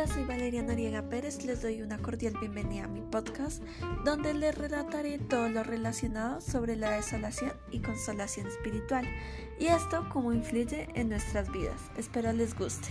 Hola, soy Valeria Noriega Pérez, les doy una cordial bienvenida a mi podcast donde les relataré todo lo relacionado sobre la desolación y consolación espiritual y esto cómo influye en nuestras vidas. Espero les guste.